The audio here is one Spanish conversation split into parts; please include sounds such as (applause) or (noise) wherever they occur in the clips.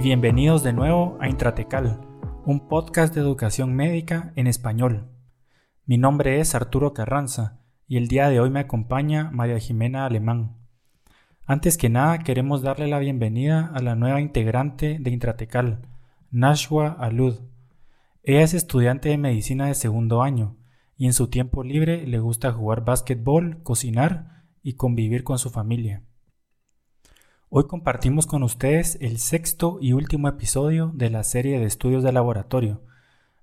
bienvenidos de nuevo a Intratecal, un podcast de educación médica en español. Mi nombre es Arturo Carranza y el día de hoy me acompaña María Jimena Alemán. Antes que nada queremos darle la bienvenida a la nueva integrante de Intratecal, Nashua Alud. Ella es estudiante de medicina de segundo año y en su tiempo libre le gusta jugar básquetbol, cocinar y convivir con su familia. Hoy compartimos con ustedes el sexto y último episodio de la serie de estudios de laboratorio.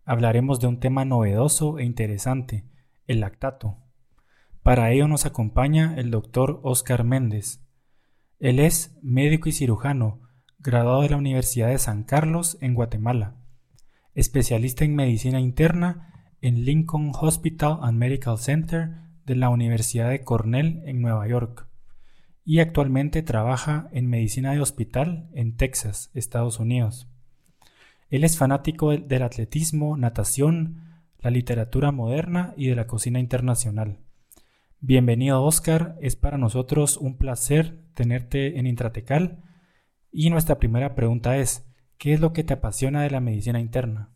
Hablaremos de un tema novedoso e interesante, el lactato. Para ello nos acompaña el doctor Oscar Méndez. Él es médico y cirujano, graduado de la Universidad de San Carlos en Guatemala, especialista en medicina interna en Lincoln Hospital and Medical Center de la Universidad de Cornell en Nueva York y actualmente trabaja en medicina de hospital en Texas, Estados Unidos. Él es fanático del atletismo, natación, la literatura moderna y de la cocina internacional. Bienvenido Oscar, es para nosotros un placer tenerte en Intratecal y nuestra primera pregunta es, ¿qué es lo que te apasiona de la medicina interna?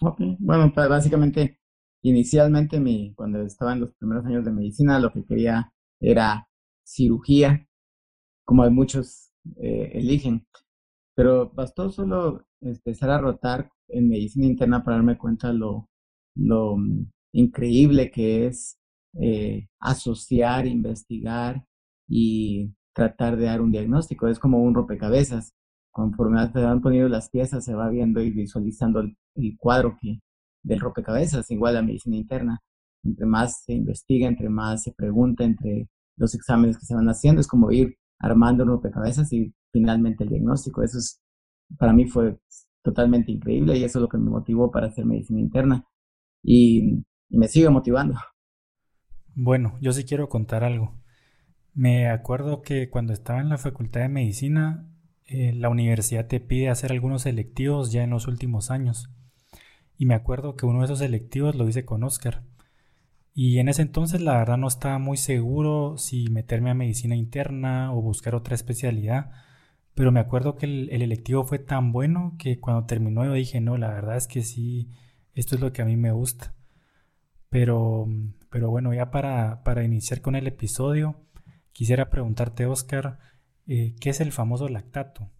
Bueno, pues, básicamente, inicialmente cuando estaba en los primeros años de medicina, lo que quería era cirugía, como hay muchos eh, eligen. Pero bastó solo empezar a rotar en medicina interna para darme cuenta lo, lo mm, increíble que es eh, asociar, investigar y tratar de dar un diagnóstico. Es como un rompecabezas. Conforme se van poniendo las piezas, se va viendo y visualizando el, el cuadro que, del rompecabezas, igual la medicina interna. Entre más se investiga, entre más se pregunta, entre los exámenes que se van haciendo, es como ir armando un rompecabezas y finalmente el diagnóstico. Eso es, para mí fue totalmente increíble y eso es lo que me motivó para hacer medicina interna y, me sigue motivando. Bueno, yo sí quiero contar algo. Me acuerdo que cuando estaba en la facultad de medicina, eh, la universidad te pide hacer algunos selectivos ya en los últimos años. Y me acuerdo que uno de esos selectivos lo hice con Oscar. Y en ese entonces la verdad no estaba muy seguro si meterme a medicina interna o buscar otra especialidad. Pero me acuerdo que el, electivo fue tan bueno que cuando terminó yo dije, no, la verdad es que sí, esto es lo que a mí me gusta. Pero, pero bueno, ya para, para iniciar con el episodio, quisiera preguntarte, Oscar, eh, ¿qué es el famoso lactato?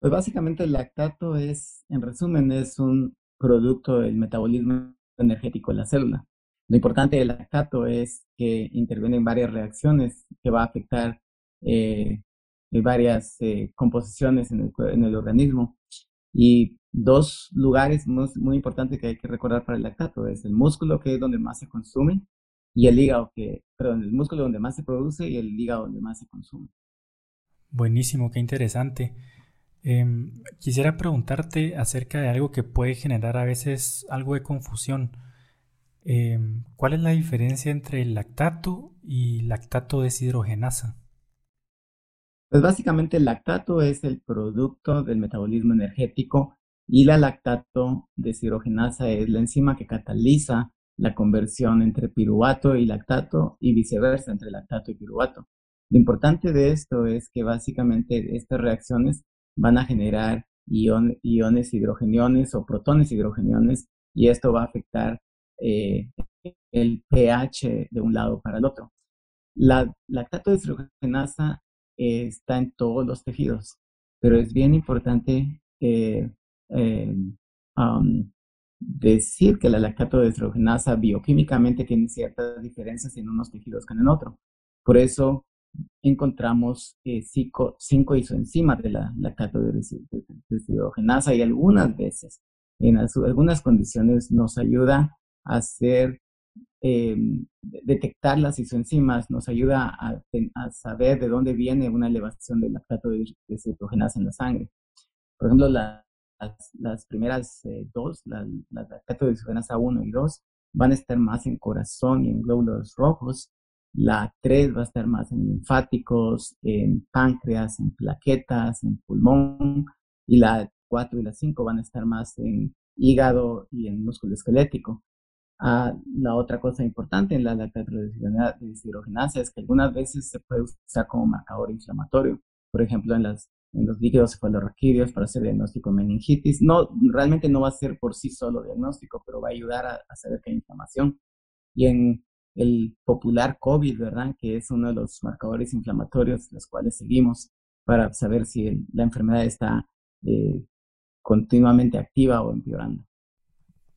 Pues básicamente el lactato es, en resumen, es un producto del metabolismo energético de la célula. Lo importante del lactato es que interviene en varias reacciones que va a afectar eh, varias eh, composiciones en el, organismo. Y dos lugares muy, importantes que hay que recordar para el lactato es el músculo, que es donde más se consume, y el hígado, que, perdón, el músculo donde más se produce y el hígado donde más se consume. Buenísimo, qué interesante. Em, quisiera preguntarte acerca de algo que puede generar a veces algo de confusión. Em, ¿Cuál es la diferencia entre el lactato y lactato deshidrogenasa? Pues básicamente el lactato es el producto del metabolismo energético y la lactato deshidrogenasa es la enzima que cataliza la conversión entre piruvato y lactato y viceversa entre lactato y piruvato. Lo importante de esto es que básicamente estas reacciones van a generar iones hidrogeniones o protones hidrogeniones y esto va a afectar eh, el pH de un lado para el otro. La lactato deshidrogenasa eh, está en todos los tejidos, pero es bien importante eh, um, decir que la lactato deshidrogenasa bioquímicamente tiene ciertas diferencias en unos tejidos que en otro. Por eso encontramos cinco, cinco isoenzimas de la lactato deshidrogenasa y algunas veces, en algunas condiciones, nos ayuda hacer, eh, detectar las isoenzimas, nos ayuda a, saber de dónde viene una elevación del lactato de cetogenasa en la sangre. Por ejemplo, las, las, primeras eh, dos, la, lactato de cetogenasa 1 y 2, van a estar más en corazón y en glóbulos rojos. La 3 va a estar más en linfáticos, en páncreas, en plaquetas, en pulmón. Y la 4 y la 5 van a estar más en hígado y en músculo esquelético. Ah, la otra cosa importante en la deshidrogenasa es que algunas veces se puede usar como marcador inflamatorio. Por ejemplo, en las en los líquidos cefalorraquídeos para hacer diagnóstico de meningitis. No, realmente no va a ser por sí solo diagnóstico, pero va a ayudar a, saber que hay inflamación. Y en el popular COVID, ¿verdad? Que es uno de los marcadores inflamatorios los cuales seguimos para saber si la enfermedad está eh, continuamente activa o empeorando.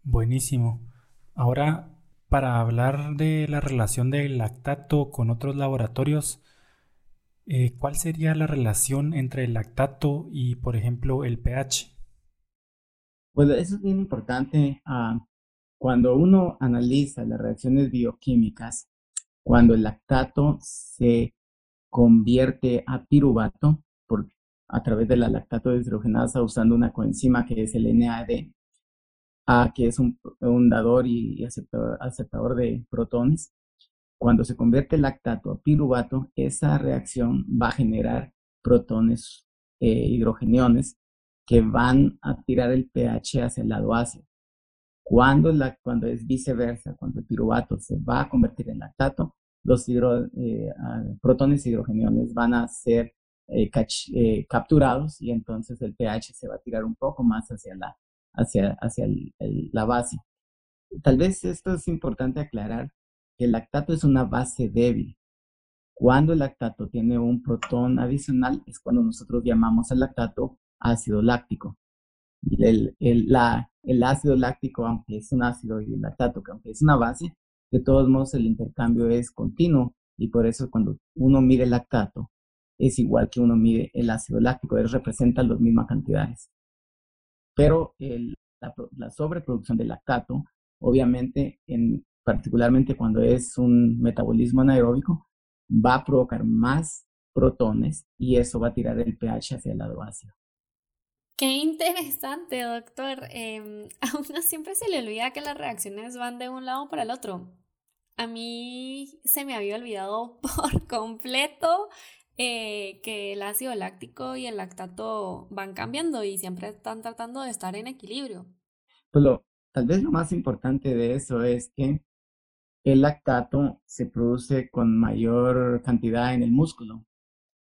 Buenísimo. Ahora, para hablar de la relación del lactato con otros laboratorios, eh, ¿cuál sería la relación entre el lactato y, por ejemplo, el pH? Pues eso es bien importante. Ah, cuando uno analiza las reacciones bioquímicas, cuando el lactato se convierte a piruvato a través de la lactato deshidrogenasa usando una coenzima que es el NAD, a, que es un, dador y, aceptador de protones, cuando se convierte lactato a piruvato, esa reacción va a generar protones eh, hidrogeniones que van a tirar el pH hacia el lado ácido. Cuando, la, cuando es viceversa, cuando el piruvato se va a convertir en lactato, los eh, protones hidrogeniones van a ser eh, capturados y entonces el pH se va a tirar un poco más hacia la, hacia, hacia la base. Tal vez esto es importante aclarar que el lactato es una base débil. Cuando el lactato tiene un protón adicional es cuando nosotros llamamos al lactato ácido láctico. El, el, ácido láctico, aunque es un ácido, y el lactato, que aunque es una base, de todos modos el intercambio es continuo y por eso cuando uno mide el lactato es igual que uno mide el ácido láctico, él representa las mismas cantidades. Pero la, sobreproducción de lactato, obviamente en particularmente cuando es un metabolismo anaeróbico, va a provocar más protones y eso va a tirar el pH hacia el lado ácido. Qué interesante, doctor. Eh, (laughs) a uno siempre se le olvida que las reacciones van de un lado para el otro. A mí se me había olvidado (laughs) por completo eh, que el ácido láctico y el lactato van cambiando y siempre están tratando de estar en equilibrio. Pues lo, tal vez lo más importante de eso es que el lactato se produce con mayor cantidad en el músculo.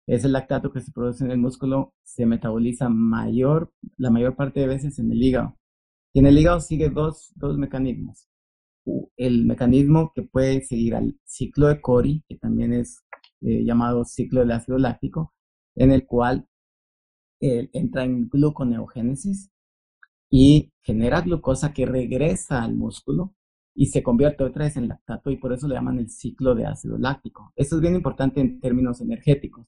Ese lactato que se produce en el músculo se metaboliza mayor, la mayor parte de veces en el hígado. Y en el hígado sigue dos, dos mecanismos. El mecanismo que puede seguir al ciclo de Cori, que también es eh, llamado ciclo del ácido láctico, en el cual eh, entra en gluconeogénesis y genera glucosa que regresa al músculo y se convierte otra vez en lactato y por eso le llaman el ciclo de ácido láctico. Eso es bien importante en términos energéticos,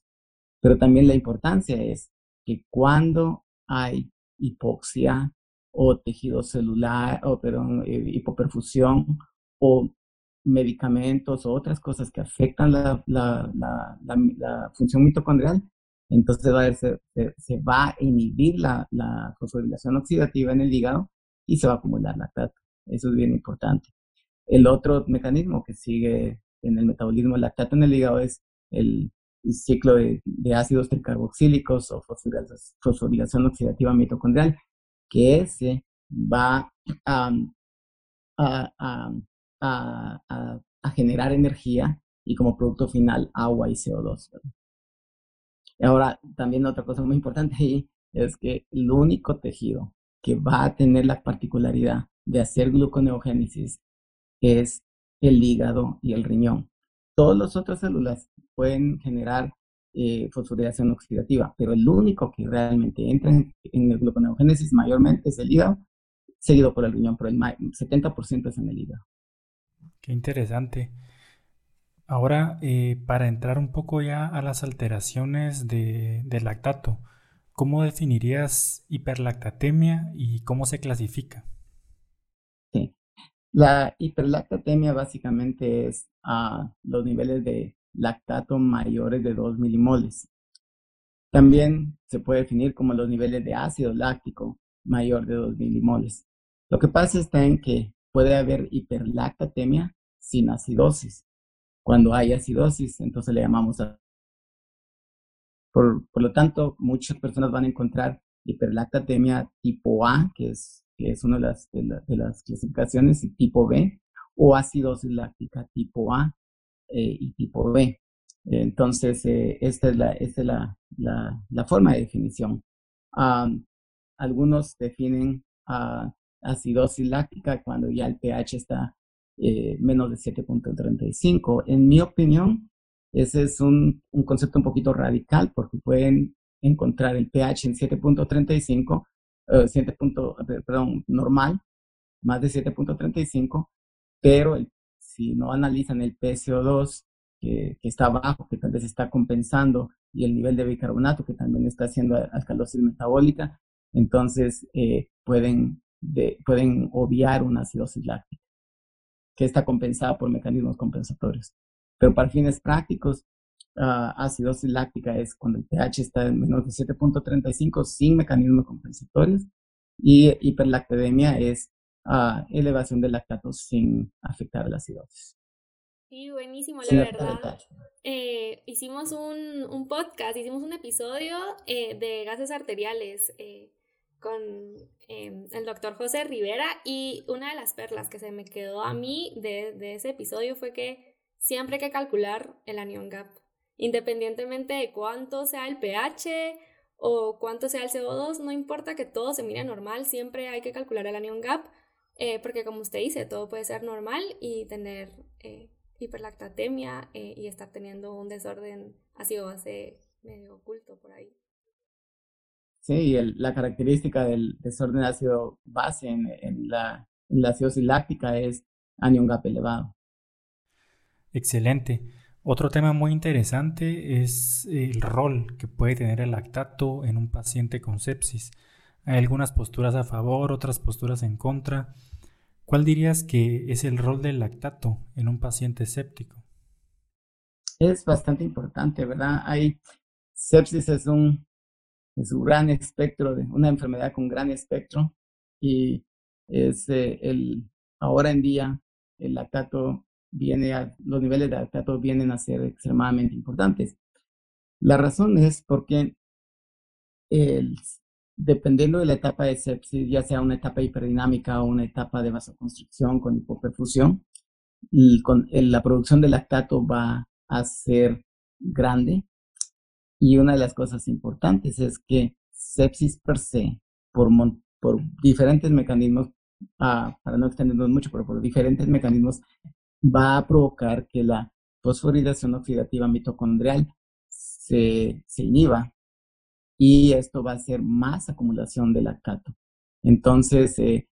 pero también la importancia es que cuando hay hipoxia o tejido celular, o perdón, eh, hipoperfusión o medicamentos o otras cosas que afectan la, función mitocondrial, entonces va a se, se, va a inhibir la, la fosforilación oxidativa en el hígado y se va a acumular lactato. Eso es bien importante. El otro mecanismo que sigue en el metabolismo lactato en el hígado es el, ciclo de, ácidos tricarboxílicos o fosforilación oxidativa mitocondrial, que ese va a, generar energía y como producto final agua y CO2. Ahora, también otra cosa muy importante ahí es que el único tejido que va a tener la particularidad de hacer gluconeogénesis es el hígado y el riñón. Todas las otras células pueden generar eh, fosforilación oxidativa, pero el único que realmente entra en, el gluconeogénesis mayormente es el hígado, seguido por el riñón, pero el 70% es en el hígado. Qué interesante. Ahora, eh, para entrar un poco ya a las alteraciones de, lactato, ¿cómo definirías hiperlactatemia y cómo se clasifica? La hiperlactatemia básicamente es a los niveles de lactato mayores de 2 milimoles. También se puede definir como los niveles de ácido láctico mayor de 2 milimoles. Lo que pasa está en que puede haber hiperlactatemia sin acidosis. Cuando hay acidosis, entonces le llamamos a... Por, por lo tanto, muchas personas van a encontrar hiperlactatemia tipo A, que es que es una de las, de, las clasificaciones, y tipo B, o acidosis láctica tipo A eh, y tipo B. Entonces, eh, esta es la, esta es la, la, forma de definición. algunos definen a acidosis láctica cuando ya el pH está eh, menos de 7.35. En mi opinión, ese es un, un, concepto un poquito radical porque pueden encontrar el pH en 7.35, 7. perdón, normal, más de 7.35, pero si no analizan el PCO2 que, está bajo, que tal vez está compensando, y el nivel de bicarbonato que también está haciendo alcalosis metabólica, entonces eh, pueden, pueden obviar una acidosis láctica, que está compensada por mecanismos compensatorios. Pero para fines prácticos, uh, acidosis láctica es cuando el pH está en menos de 7.35 sin mecanismos compensatorios y hiperlactedemia es uh, elevación de lactato sin afectar la acidosis. Sí, buenísimo, la verdad. Eh, hicimos un, un, podcast, hicimos un episodio eh, de gases arteriales eh, con em, el doctor José Rivera y una de las perlas que se me quedó a mí de, de ese episodio fue que siempre hay que calcular el anion gap, independientemente de cuánto sea el pH o cuánto sea el CO2, no importa que todo se mire normal, siempre hay que calcular el anion gap, porque como usted dice, todo puede ser normal y tener hiperlactatemia eh, y estar teniendo un desorden ácido base medio oculto por ahí. Sí, la característica del desorden ácido base en, la, en acidosis láctica es anion gap elevado. Excelente. Otro tema muy interesante es el rol que puede tener el lactato en un paciente con sepsis. Hay algunas posturas a favor, otras posturas en contra. ¿Cuál dirías que es el rol del lactato en un paciente séptico? Es bastante importante, ¿verdad? Hay sepsis es un, es un gran espectro, de una enfermedad con gran espectro y es eh, el, ahora en día el lactato viene a, los niveles de lactato vienen a ser extremadamente importantes. La razón es porque el dependiendo de la etapa de sepsis, ya sea una etapa hiperdinámica o una etapa de vasoconstricción con hipoperfusión, con, la producción de lactato va a ser grande. Y una de las cosas importantes es que sepsis per se, por, por diferentes mecanismos, ah, para no extendernos mucho, pero por diferentes mecanismos, va a provocar que la fosforilación oxidativa mitocondrial se, se inhiba y esto va a ser más acumulación de lactato. Entonces, eh,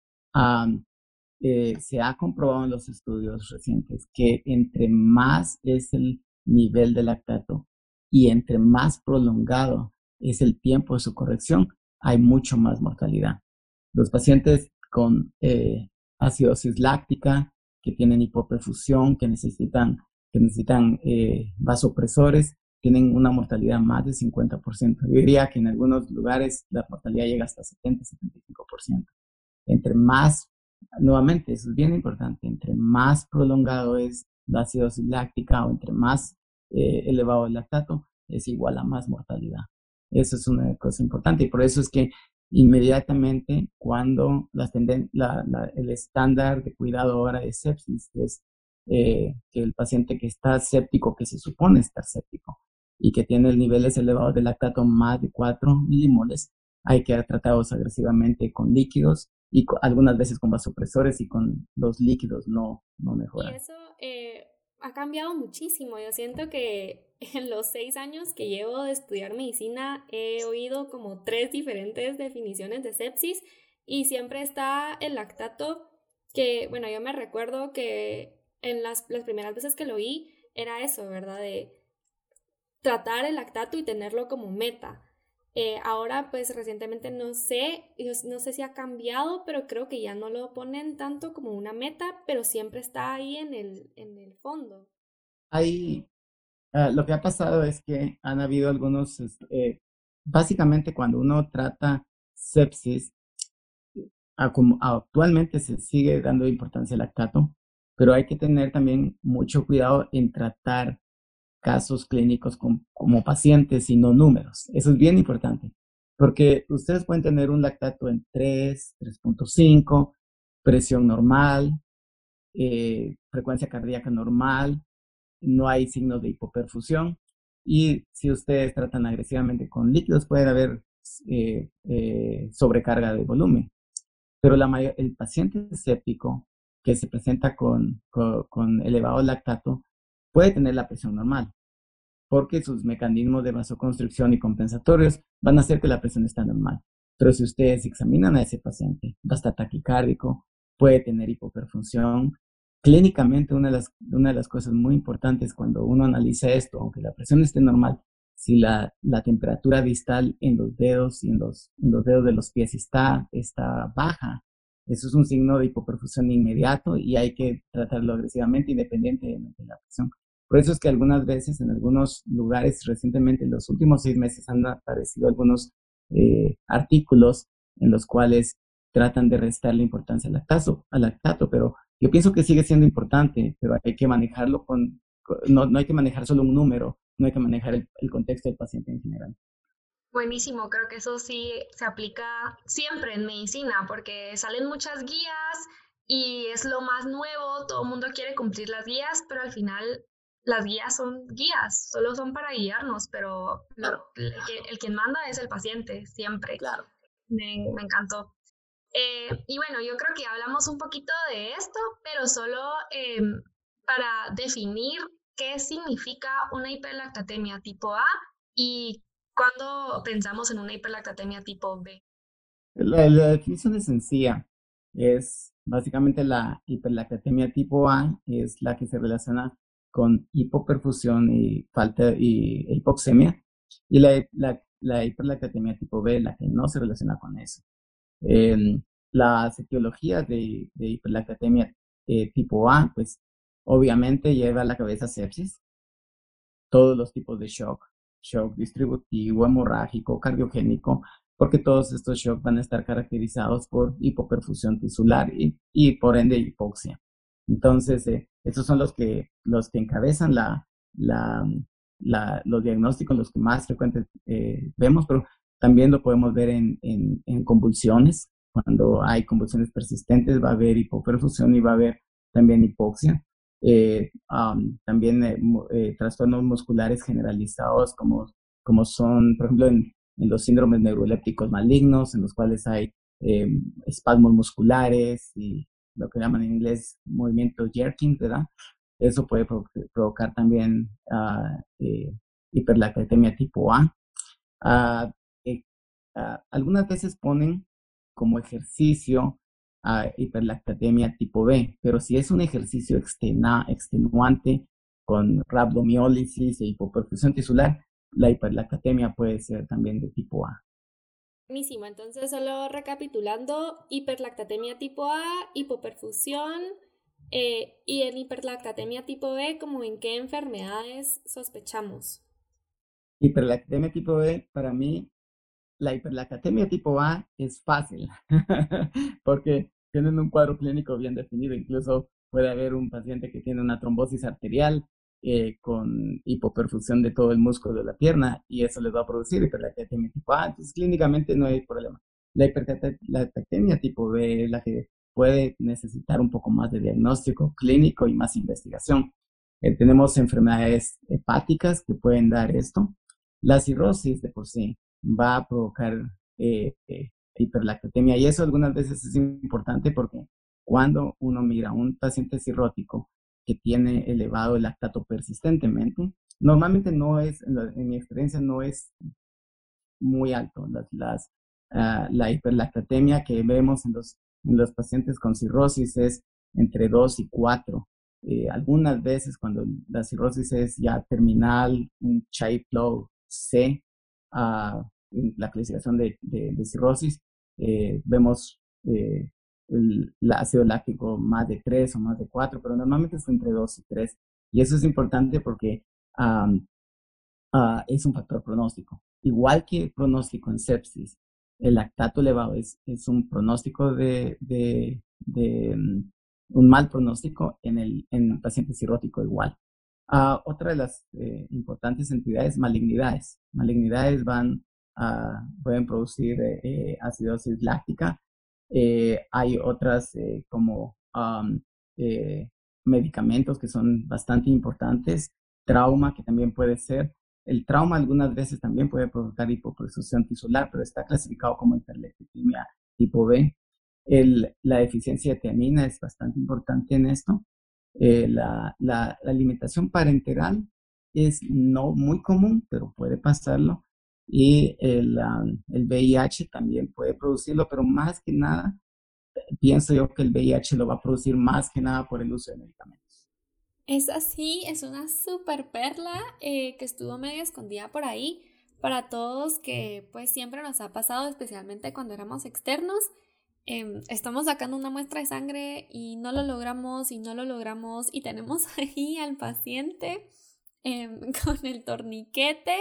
eh, se ha comprobado en los estudios recientes que entre más es el nivel de lactato y entre más prolongado es el tiempo de su corrección, hay mucho más mortalidad. Los pacientes con eh, acidosis láctica, que tienen hipoperfusión, que necesitan, que necesitan vasopresores, tienen una mortalidad más del 50%. Yo diría que en algunos lugares la mortalidad llega hasta 70-75%. Entre más, nuevamente, eso es bien importante, entre más prolongado es la acidosis láctica o entre más eh, elevado el lactato, es igual a más mortalidad. Eso es una cosa importante y por eso es que inmediatamente cuando la, la, el estándar de cuidado ahora de sepsis es eh, que el paciente que está séptico, que se supone estar séptico, y que tiene niveles elevados de lactato más de 4 milimoles, hay que tratarlos agresivamente con líquidos y algunas veces con vasopresores y con los líquidos no, no mejora. Y eso eh, ha cambiado muchísimo. Yo siento que (laughs) en los seis años que llevo de estudiar medicina he oído como tres diferentes definiciones de sepsis y siempre está el lactato que, bueno, yo me recuerdo que en las, las primeras veces que lo oí era eso, ¿verdad? De tratar el lactato y tenerlo como meta. Eh, ahora, pues recientemente no sé, no sé si ha cambiado, pero creo que ya no lo ponen tanto como una meta, pero siempre está ahí en el, en el fondo. Hay, ah, lo que ha pasado es que han habido algunos, eh, básicamente cuando uno trata sepsis, actualmente se sigue dando importancia al lactato, pero hay que tener también mucho cuidado en tratar casos clínicos como pacientes y no números. Eso es bien importante, porque ustedes pueden tener un lactato en 3, 3.5, presión normal, eh, frecuencia cardíaca normal, no hay signos de hipoperfusión. Y si ustedes tratan agresivamente con líquidos, puede haber eh, eh, sobrecarga de volumen. Pero la el paciente séptico que se presenta con, con, elevado lactato puede tener la presión normal, porque sus mecanismos de vasoconstricción y compensatorios van a hacer que la presión esté normal. Pero si ustedes examinan a ese paciente, va a estar taquicárdico, puede tener hipoperfunción. Clínicamente, una de, las, una de las cosas muy importantes cuando uno analiza esto, aunque la presión esté normal, si la, la temperatura distal en los dedos y en los, en los dedos de los pies está, está baja, eso es un signo de hipoperfusión inmediato y hay que tratarlo agresivamente independientemente de la presión. Por eso es que algunas veces en algunos lugares recientemente, en los últimos seis meses, han aparecido algunos eh, artículos en los cuales tratan de restar la importancia al lactato, al lactato, pero yo pienso que sigue siendo importante, pero hay que manejarlo con, no, no hay que manejar solo un número, no hay que manejar el, el contexto del paciente en general. Buenísimo, creo que eso sí se aplica siempre en medicina, porque salen muchas guías y es lo más nuevo, todo el mundo quiere cumplir las guías, pero al final las guías son guías, solo son para guiarnos, pero el, el, quien manda es el paciente, siempre. Claro. Me, me encantó. Eh, y bueno, yo creo que hablamos un poquito de esto, pero solo em, para definir qué significa una hiperlactatemia tipo A y cuándo pensamos en una hiperlactatemia tipo B. La, la definición es sencilla. Es básicamente la hiperlactatemia tipo A, es la que se relaciona con hipoperfusión y falta y e hipoxemia. Y la, la, la, hiperlactatemia tipo B, la que no se relaciona con eso. Eh, las etiologías de, de hiperlactatemia eh, tipo A, pues obviamente lleva a la cabeza sepsis, todos los tipos de shock, shock distributivo, hemorrágico, cardiogénico, porque todos estos shocks van a estar caracterizados por hipoperfusión tisular y, y por ende hipoxia. Entonces, eh, estos son los que, los que encabezan la, la, la, los diagnósticos, los que más frecuentes eh, vemos, pero también lo podemos ver en, en, en, convulsiones. Cuando hay convulsiones persistentes va a haber hipoperfusión y va a haber también hipoxia. Eh, también eh, eh, trastornos musculares generalizados como, como son, por ejemplo, en, en los síndromes neurolépticos malignos, en los cuales hay espasmos musculares y lo que llaman en inglés movimiento jerking, ¿verdad? Eso puede provocar también uh, hiperlactatemia tipo A. Uh, algunas veces ponen como ejercicio hiperlactatemia tipo B, pero si es un ejercicio extenuante con rhabdomiólisis e hipoperfusión tisular, la hiperlactatemia puede ser también de tipo A. Mismo, entonces solo recapitulando, hiperlactatemia tipo A, hipoperfusión eh, y en hiperlactatemia tipo B, ¿como en qué enfermedades sospechamos? Hiperlactatemia tipo B, para mí, la hiperlactatemia tipo A es fácil, (laughs) porque tienen un cuadro clínico bien definido, incluso puede haber un paciente que tiene una trombosis arterial eh, con hipoperfusión de todo el músculo de la pierna y eso les va a producir hiperlactatemia tipo A. Entonces, clínicamente no hay problema. La hiperlactatemia tipo B es la que puede necesitar un poco más de diagnóstico clínico y más investigación. Eh, tenemos enfermedades hepáticas que pueden dar esto. La cirrosis de por sí va a provocar eh, hiperlactatemia y eso algunas veces es importante porque cuando uno mira a un paciente cirrótico que tiene elevado el lactato persistentemente. Normalmente no es, en, mi experiencia, no es muy alto. Las, ah, la hiperlactatemia que vemos en los, en los pacientes con cirrosis es entre 2 y 4. Eh, algunas veces cuando la cirrosis es ya terminal, un chai flow C, uh, la clasificación de, de, cirrosis, eh, vemos eh, el, ácido láctico más de 3 o más de 4, pero normalmente es entre 2 y 3. Y eso es importante porque ah, es un factor pronóstico. Igual que pronóstico en sepsis, el lactato elevado es, es un pronóstico de, de, mm, un mal pronóstico en el, en el paciente cirrótico igual. Uh, otra de las eh, importantes entidades, malignidades. Malignidades van, a pueden producir eh, acidosis láctica eh, hay otras eh, como eh, medicamentos que son bastante importantes trauma, que también puede ser. El trauma algunas veces también puede provocar hipoperfusión tisular, pero está clasificado como hiperlipidemia tipo B. El, la deficiencia de tiamina es bastante importante en esto. La, la, la, alimentación parenteral es no muy común, pero puede pasarlo. Y el, el VIH también puede producirlo, pero más que nada, pienso yo que el VIH lo va a producir más que nada por el uso de medicamentos. Es así, es una super perla eh, que estuvo medio escondida por ahí para todos que pues siempre nos ha pasado, especialmente cuando éramos externos. Em, estamos sacando una muestra de sangre y no lo logramos y no lo logramos y tenemos (laughs) ahí al paciente em, (laughs) con el torniquete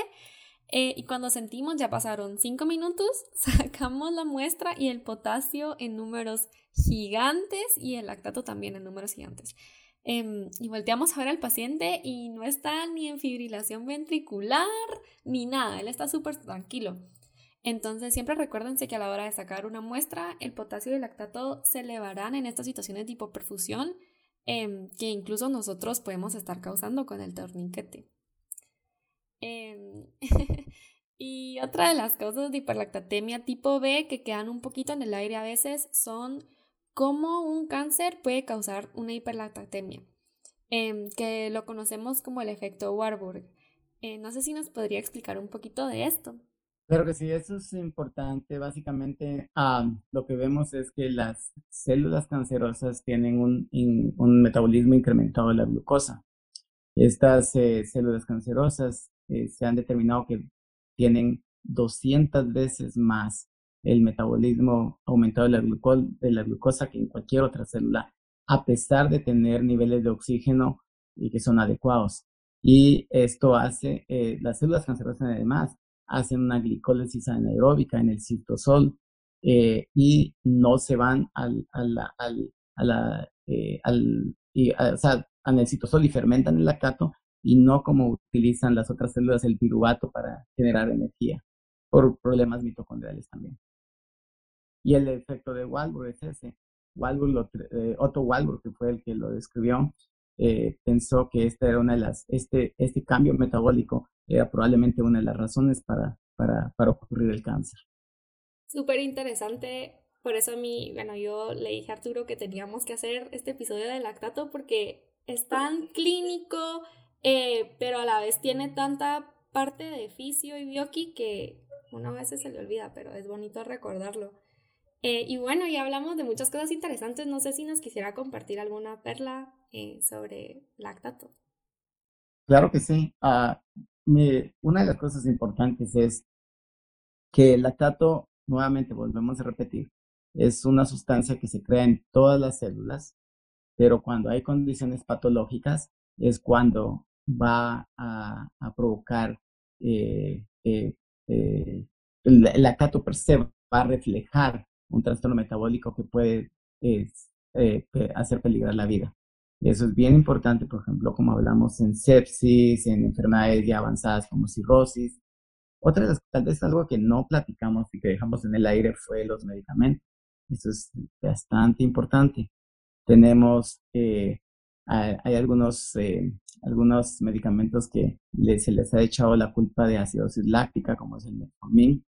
eh, y cuando sentimos ya pasaron 5 minutos, (laughs) sacamos la muestra y el potasio en números gigantes y el lactato también en números gigantes. Em, y volteamos a ver al paciente y no está ni en fibrilación ventricular ni nada, él está súper tranquilo. Entonces siempre recuérdense que a la hora de sacar una muestra, el potasio y el lactato se elevarán en estas situaciones de hipoperfusión em, que incluso nosotros podemos estar causando con el torniquete. Em, (laughs) y otra de las causas de hiperlactatemia tipo B que quedan un poquito en el aire a veces son cómo un cáncer puede causar una hiperlactatemia, em, que lo conocemos como el efecto Warburg. Eh, no sé si nos podría explicar un poquito de esto. Claro que sí, eso es importante. Básicamente, lo que vemos es que las células cancerosas tienen un, un metabolismo incrementado de la glucosa. Estas eh, células cancerosas eh, se han determinado que tienen 200 veces más el metabolismo aumentado de la, de la glucosa que en cualquier otra célula, a pesar de tener niveles de oxígeno y que son adecuados. Y esto hace, eh, las células cancerosas además hacen una glicólisis anaeróbica en el citosol eh, y no se van al, al, al, al o sea, el citosol y fermentan el lactato y no como utilizan las otras células el piruvato para generar energía por problemas mitocondriales también. Y el efecto de Walburg es ese. Walburg eh, Otto Walburg, que fue el que lo describió, eh, pensó que esta era una de las, este, este cambio metabólico era probablemente una de las razones para, para, para ocurrir el cáncer. Súper interesante. Por eso a mí, bueno, yo le dije a Arturo que teníamos que hacer este episodio de lactato porque es tan clínico, eh, pero a la vez tiene tanta parte de fisio y bioqui que uno a veces se le olvida, pero es bonito recordarlo. Eh, y bueno, ya hablamos de muchas cosas interesantes. No sé si nos quisiera compartir alguna perla eh, sobre lactato. Claro que sí. Ah, una de las cosas importantes es que el lactato, nuevamente volvemos a repetir, es una sustancia que se crea en todas las células, pero cuando hay condiciones patológicas es cuando va a, provocar eh, el, el, lactato per se va a reflejar un trastorno metabólico que puede eh, hacer peligrar la vida. Y eso es bien importante, por ejemplo, como hablamos en sepsis, en enfermedades ya avanzadas como cirrosis. Otra de tal vez algo que no platicamos y que dejamos en el aire fue los medicamentos. Eso es bastante importante. Tenemos, eh, hay algunos, eh, algunos medicamentos que se les ha echado la culpa de acidosis láctica, como es el metformin.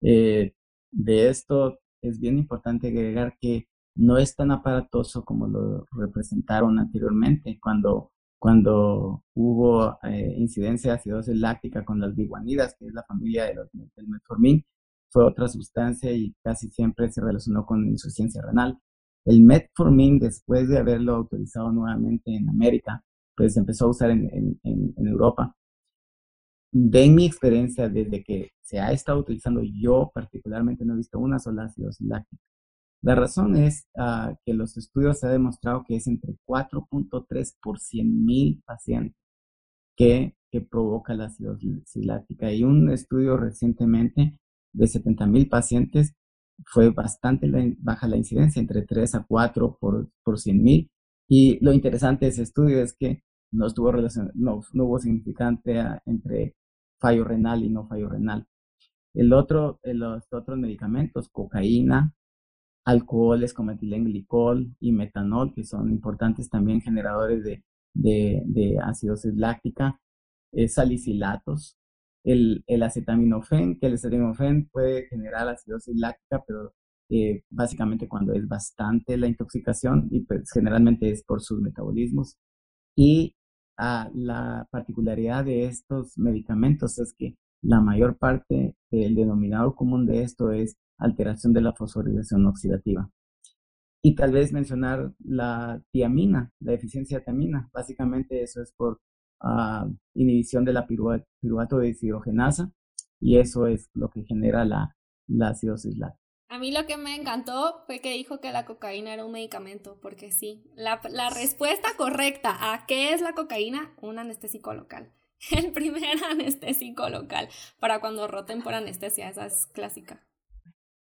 de esto es bien importante agregar que no es tan aparatoso como lo representaron anteriormente cuando, cuando hubo eh, incidencia de acidosis láctica con las biguanidas, que es la familia del metformin, fue otra sustancia y casi siempre se relacionó con insuficiencia renal. El metformin, después de haberlo autorizado nuevamente en América, pues se empezó a usar en, Europa de mi experiencia, desde que se ha estado utilizando, yo particularmente no he visto una sola acidosis láctica. La razón es uh, que los estudios se demostrado que es entre 4.3 por 100 mil pacientes que, que provoca la acidosis láctica. Y un estudio recientemente de 70 mil pacientes fue bastante baja la incidencia, entre 3 a 4 por, por 100 mil. Y lo interesante de ese estudio es que no, estuvo relacion no, hubo significante uh, entre fallo renal y no fallo renal. El otro, eh, los otros medicamentos, cocaína, alcoholes como etilenglicol y metanol, que son importantes también generadores de, de, de acidosis láctica, salicilatos, el, el, acetaminofén, que el acetaminofén puede generar acidosis láctica, pero eh, básicamente cuando es bastante la intoxicación y pues generalmente es por sus metabolismos. Y ah, la particularidad de estos medicamentos es que la mayor parte del denominador común de esto es alteración de la fosforilación oxidativa. Y tal vez mencionar la tiamina, la deficiencia de tiamina. Básicamente eso es por uh, inhibición de la piruvato de deshidrogenasa y eso es lo que genera la, la acidosis láctica. A mí lo que me encantó fue que dijo que la cocaína era un medicamento, porque sí, la, la respuesta correcta a qué es la cocaína, un anestésico local. (laughs) El primer anestésico local para cuando roten por anestesia, esa es clásica.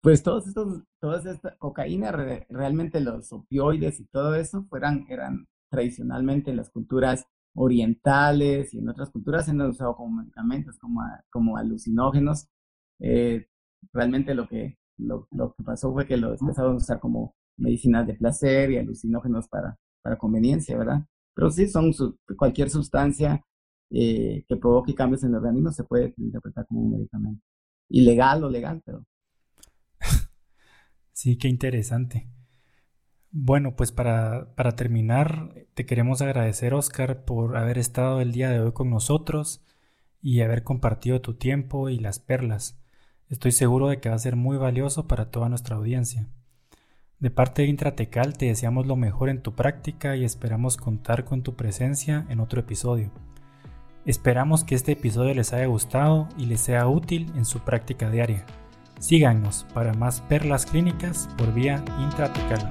Pues todos estos, toda esta cocaína, realmente los opioides y todo eso fueran, eran tradicionalmente en las culturas orientales y en otras culturas se han usado como medicamentos, como, como alucinógenos. Eh, realmente lo que, lo, lo, que pasó fue que los empezaron a usar como medicinas de placer y alucinógenos para, para conveniencia, ¿verdad? Pero sí, son cualquier sustancia eh, que provoque cambios en el organismo se puede interpretar como un medicamento. Ilegal o legal, pero (laughs) Sí, qué interesante. Bueno, pues para, para, terminar, te queremos agradecer, Oscar, por haber estado el día de hoy con nosotros y haber compartido tu tiempo y las perlas. Estoy seguro de que va a ser muy valioso para toda nuestra audiencia. De parte de Intratecal te deseamos lo mejor en tu práctica y esperamos contar con tu presencia en otro episodio. Esperamos que este episodio les haya gustado y les sea útil en su práctica diaria. Síganos para más perlas clínicas por vía intratecal.